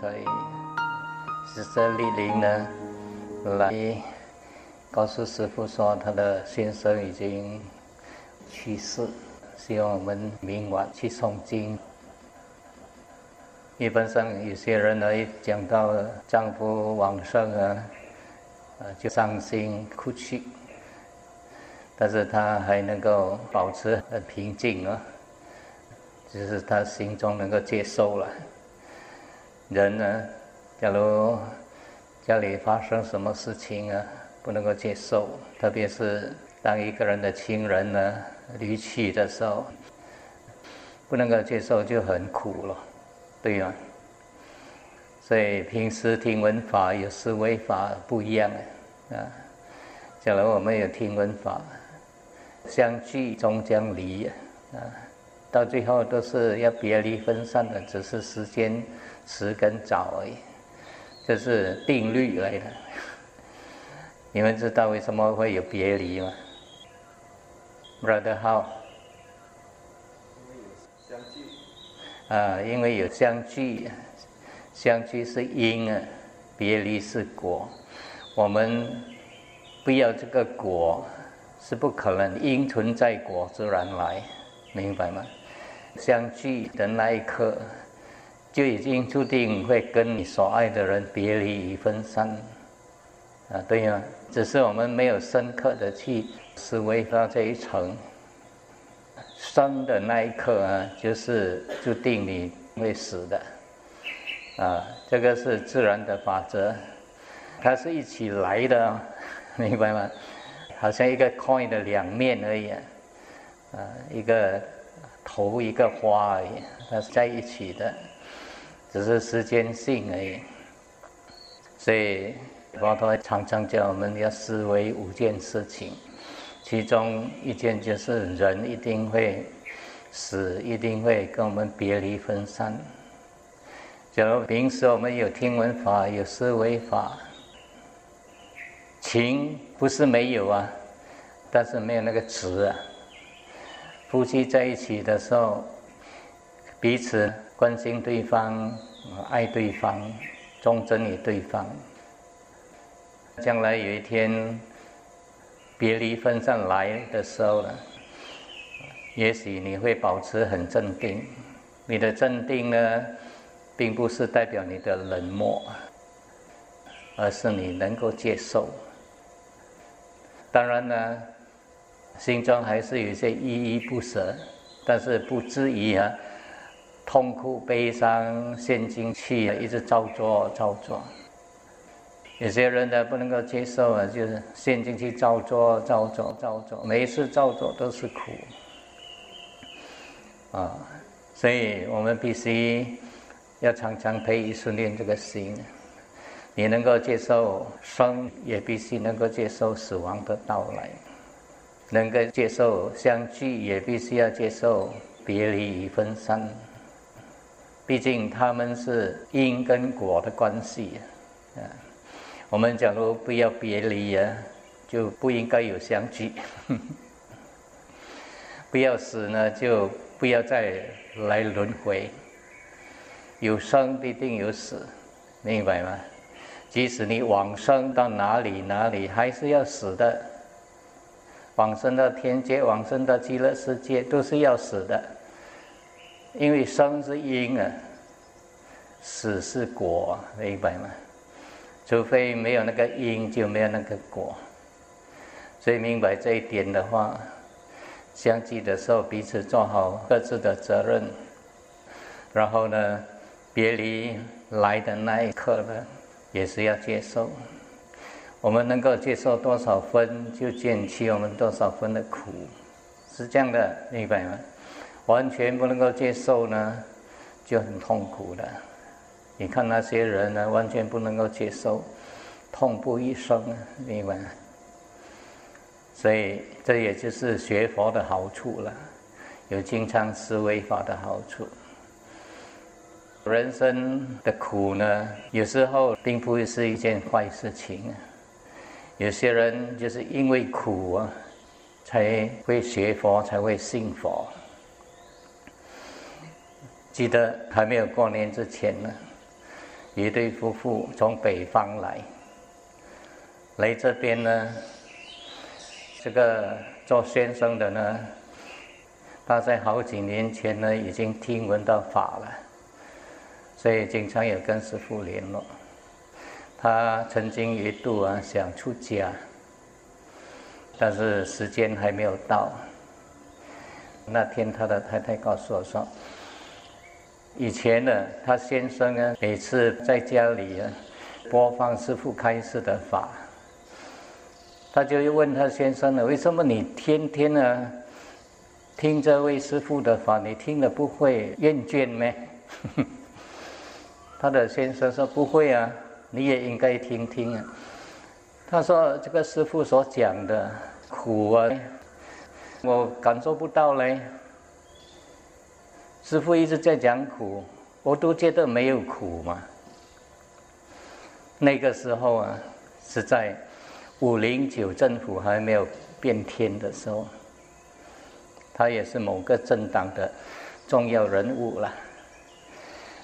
在十色莅临呢，来告诉师傅说他的先生已经去世，希望我们明晚去诵经。一般上有些人呢，一讲到丈夫往生啊，啊就伤心哭泣，但是他还能够保持很平静啊，就是他心中能够接受了。人呢，假如家里发生什么事情啊，不能够接受，特别是当一个人的亲人呢离去的时候，不能够接受就很苦了。对呀，所以平时听闻法有思维法不一样啊。假如我们有听闻法，相聚终将离啊，到最后都是要别离分散的，只是时间迟跟早而已，这是定律来的。你们知道为什么会有别离吗？Brother How？啊，因为有相聚，相聚是因啊，别离是果。我们不要这个果，是不可能。因存在，果自然来，明白吗？相聚的那一刻，就已经注定会跟你所爱的人别离与分散。啊，对呀，只是我们没有深刻的去思维到这一层。生的那一刻啊，就是注定你会死的，啊，这个是自然的法则，它是一起来的，明白吗？好像一个 coin 的两面而已，啊，一个头一个花而已，它是在一起的，只是时间性而已。所以佛陀常常叫我们要思维五件事情。其中一件就是人一定会死，一定会跟我们别离分散。假如平时我们有听闻法，有思维法，情不是没有啊，但是没有那个执啊。夫妻在一起的时候，彼此关心对方，爱对方，忠贞于对方。将来有一天。别离分散来的时候呢，也许你会保持很镇定。你的镇定呢，并不是代表你的冷漠，而是你能够接受。当然呢，心中还是有些依依不舍，但是不至于啊，痛苦、悲伤、陷进去，一直照做、照做。有些人呢不能够接受啊，就是陷进去照做、照做、照做，每一次照做都是苦啊，所以我们必须要常常培育训练这个心。你能够接受生，也必须能够接受死亡的到来；能够接受相聚，也必须要接受别离与分散。毕竟他们是因跟果的关系啊。我们假如不要别离啊，就不应该有相聚；不要死呢，就不要再来轮回。有生必定有死，明白吗？即使你往生到哪里哪里，还是要死的。往生到天界，往生到极乐世界，都是要死的。因为生是因啊，死是果，明白吗？除非没有那个因，就没有那个果。所以明白这一点的话，相聚的时候彼此做好各自的责任，然后呢，别离来的那一刻呢，也是要接受。我们能够接受多少分，就减去我们多少分的苦，是这样的，明白吗？完全不能够接受呢，就很痛苦的。你看那些人呢，完全不能够接受，痛不欲生啊，明白？所以这也就是学佛的好处了，有经常思维法的好处。人生的苦呢，有时候并不会是一件坏事情。有些人就是因为苦啊，才会学佛，才会信佛。记得还没有过年之前呢。一对夫妇从北方来，来这边呢，这个做先生的呢，他在好几年前呢已经听闻到法了，所以经常有跟师傅联络。他曾经一度啊想出家，但是时间还没有到。那天他的太太告诉我说。以前呢，他先生呢，每次在家里啊播放师父开示的法，他就问他先生呢：“为什么你天天呢听这位师父的法，你听了不会厌倦吗？” 他的先生说：“不会啊，你也应该听听啊。”他说：“这个师父所讲的苦啊，我感受不到嘞。”师傅一直在讲苦，我都觉得没有苦嘛。那个时候啊，是在五零九政府还没有变天的时候，他也是某个政党的重要人物了，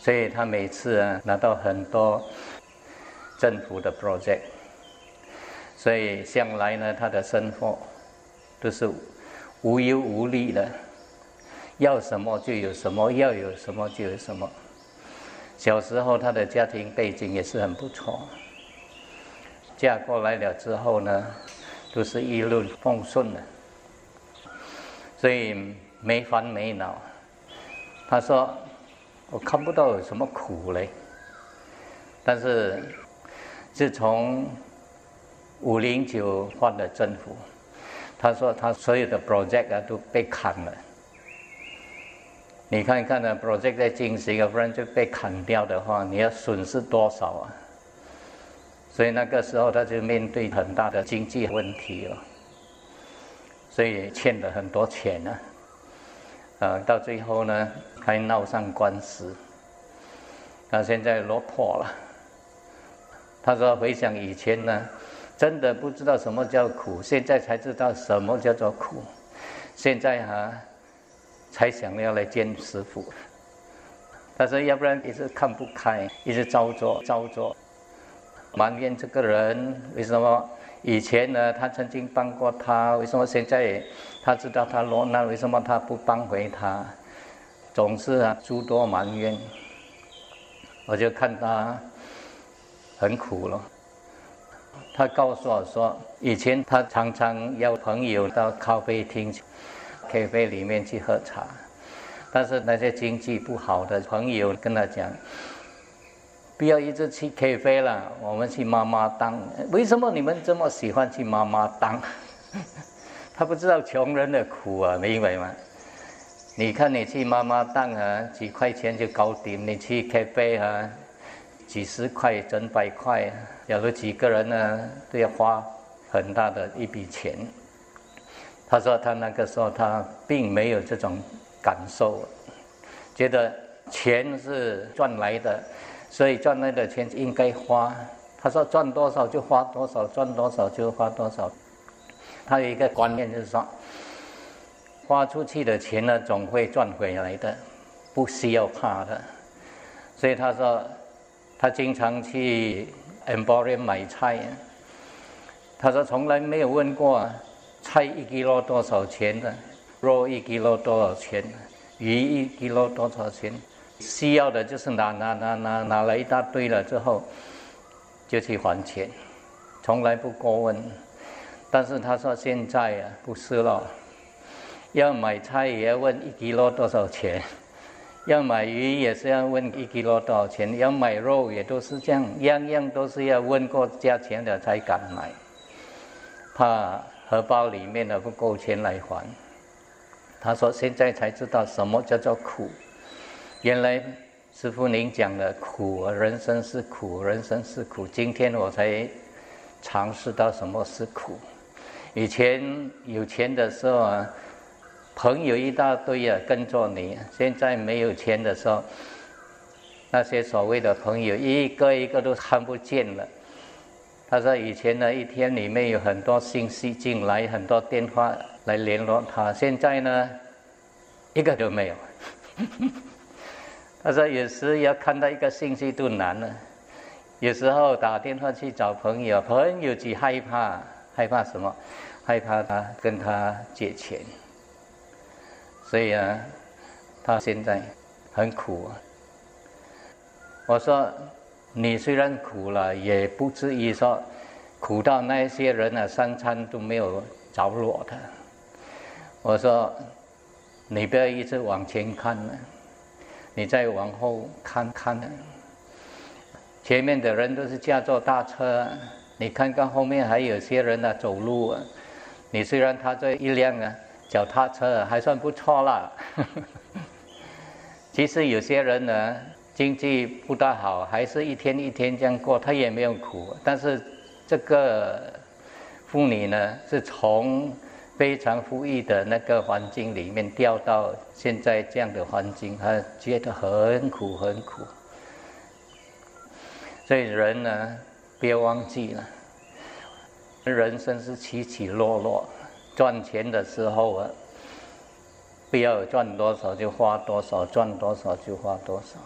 所以他每次啊拿到很多政府的 project，所以向来呢他的生活都是无忧无虑的。要什么就有什么，要有什么就有什么。小时候他的家庭背景也是很不错，嫁过来了之后呢，都是一路风顺的，所以没烦没恼。他说：“我看不到有什么苦嘞。”但是自从五零九换了政府，他说他所有的 project 啊都被砍了。你看看呢，project 在进行，要不然就被砍掉的话，你要损失多少啊？所以那个时候他就面对很大的经济问题了，所以欠了很多钱呢。呃，到最后呢，还闹上官司，他现在落魄了。他说回想以前呢，真的不知道什么叫苦，现在才知道什么叫做苦。现在哈。才想要来见师傅，他说：“要不然一直看不开，一直照做照做，埋怨这个人为什么以前呢？他曾经帮过他，为什么现在他知道他落难，为什么他不帮回他？总是啊诸多埋怨。我就看他很苦了。他告诉我说，以前他常常邀朋友到咖啡厅。” K 啡里面去喝茶，但是那些经济不好的朋友跟他讲，不要一直去 K 啡了，我们去妈妈档。为什么你们这么喜欢去妈妈档？他不知道穷人的苦啊，明白吗？你看你去妈妈档啊，几块钱就搞定；你去 K 啡啊，几十块、整百块，假如几个人呢，都要花很大的一笔钱。他说：“他那个时候他并没有这种感受，觉得钱是赚来的，所以赚来的钱应该花。他说赚多少就花多少，赚多少就花多少。他有一个观念就是说，花出去的钱呢总会赚回来的，不需要怕的。所以他说，他经常去 Emporium 买菜，他说从来没有问过。”菜一 kilo 多少钱的？肉一 kilo 多少钱？鱼一 kilo 多少钱？需要的就是拿拿拿拿拿了一大堆了之后，就去还钱，从来不过问。但是他说现在啊不是了，要买菜也要问一 kilo 多少钱，要买鱼也是要问一 kilo 多少钱，要买肉也都是这样，样样都是要问过价钱的才敢买，怕。荷包里面的不够钱来还，他说现在才知道什么叫做苦。原来师傅您讲的苦，人生是苦，人生是苦。今天我才尝试到什么是苦。以前有钱的时候啊，朋友一大堆啊跟着你；现在没有钱的时候，那些所谓的朋友一个一个都看不见了。他说：“以前呢，一天里面有很多信息进来，很多电话来联络他。现在呢，一个都没有。”他说：“有时要看到一个信息都难了，有时候打电话去找朋友，朋友只害怕，害怕什么？害怕他跟他借钱。所以啊，他现在很苦啊。我说，你虽然苦了，也不至于说苦到那些人啊，三餐都没有着落的。我说，你不要一直往前看了，你再往后看看。前面的人都是驾坐大车，你看看后面还有些人呢走路。啊。你虽然他这一辆啊。脚踏车还算不错啦。其实有些人呢，经济不大好，还是一天一天这样过，他也没有苦。但是这个妇女呢，是从非常富裕的那个环境里面掉到现在这样的环境，她觉得很苦很苦。所以人呢，别忘记了，人生是起起落落。赚钱的时候啊，不要赚多少就花多少，赚多少就花多少。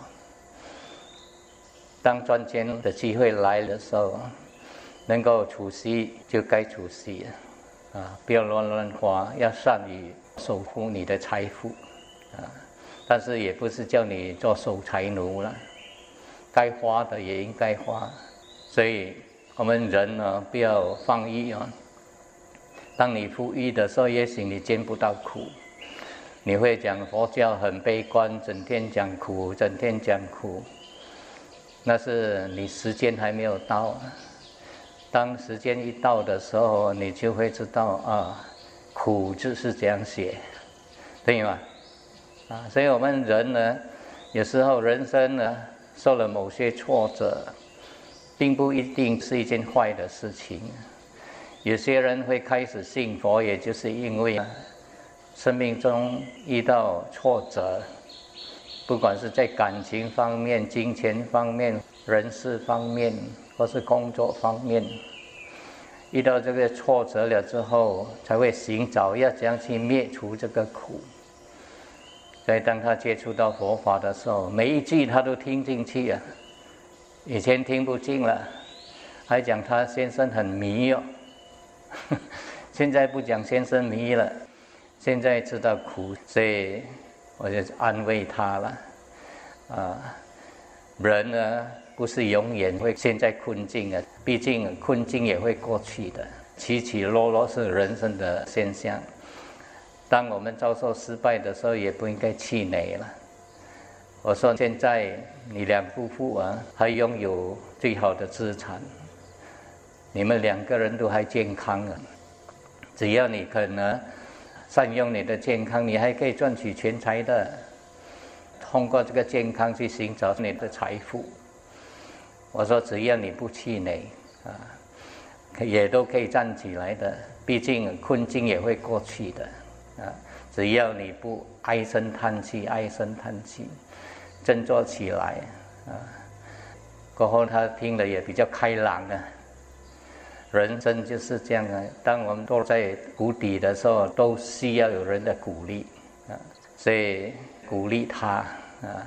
当赚钱的机会来的时候，能够储蓄就该储蓄啊，不要乱乱花，要善于守护你的财富啊。但是也不是叫你做守财奴了，该花的也应该花。所以我们人呢，不要放逸啊。当你富裕的时候，也许你见不到苦，你会讲佛教很悲观，整天讲苦，整天讲苦。那是你时间还没有到，当时间一到的时候，你就会知道啊，苦就是这样写，对吗？啊，所以我们人呢，有时候人生呢，受了某些挫折，并不一定是一件坏的事情。有些人会开始信佛，也就是因为生命中遇到挫折，不管是在感情方面、金钱方面、人事方面，或是工作方面，遇到这个挫折了之后，才会寻找要怎样去灭除这个苦。所以，当他接触到佛法的时候，每一句他都听进去啊。以前听不进了，还讲他先生很迷哦。现在不讲先生迷了，现在知道苦，所以我就安慰他了。啊，人呢不是永远会陷在困境的，毕竟困境也会过去的，起起落落是人生的现象。当我们遭受失败的时候，也不应该气馁了。我说现在你两夫妇啊，还拥有最好的资产。你们两个人都还健康啊！只要你肯呢，善用你的健康，你还可以赚取钱财的。通过这个健康去寻找你的财富。我说，只要你不气馁啊，也都可以站起来的。毕竟困境也会过去的啊。只要你不唉声叹气，唉声叹气，振作起来啊。过后他听了也比较开朗啊。人生就是这样啊！当我们都在谷底的时候，都需要有人的鼓励啊，所以鼓励他啊，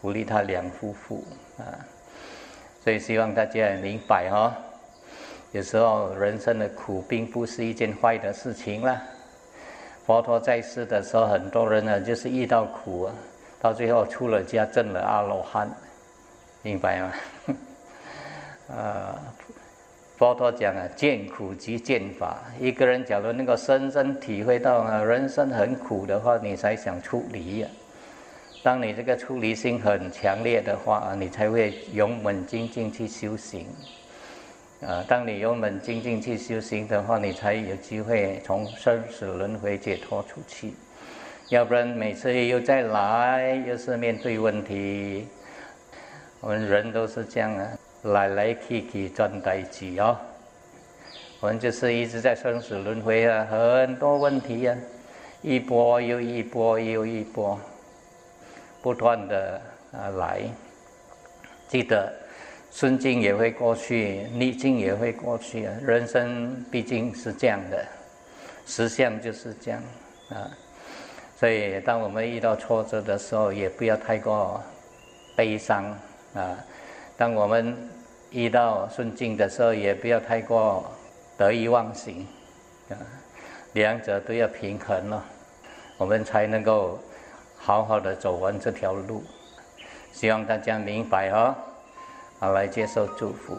鼓励他两夫妇啊，所以希望大家明白哈，有时候人生的苦并不是一件坏的事情啦。佛陀在世的时候，很多人呢就是遇到苦啊，到最后出了家，证了阿罗汉，明白吗？啊。佛陀讲啊，见苦即见法。一个人假如能够深深体会到啊，人生很苦的话，你才想出离呀。当你这个出离心很强烈的话，你才会勇猛精进去修行。啊，当你勇猛精进去修行的话，你才有机会从生死轮回解脱出去。要不然每次又再来，又是面对问题。我们人都是这样啊。来来去去转代志哦，我们就是一直在生死轮回啊，很多问题啊，一波又一波又一波，不断的啊来。记得顺境也会过去，逆境也会过去啊。人生毕竟是这样的，实相就是这样啊。所以当我们遇到挫折的时候，也不要太过悲伤啊。当我们遇到顺境的时候，也不要太过得意忘形，啊，两者都要平衡了，我们才能够好好的走完这条路。希望大家明白哦，好来接受祝福。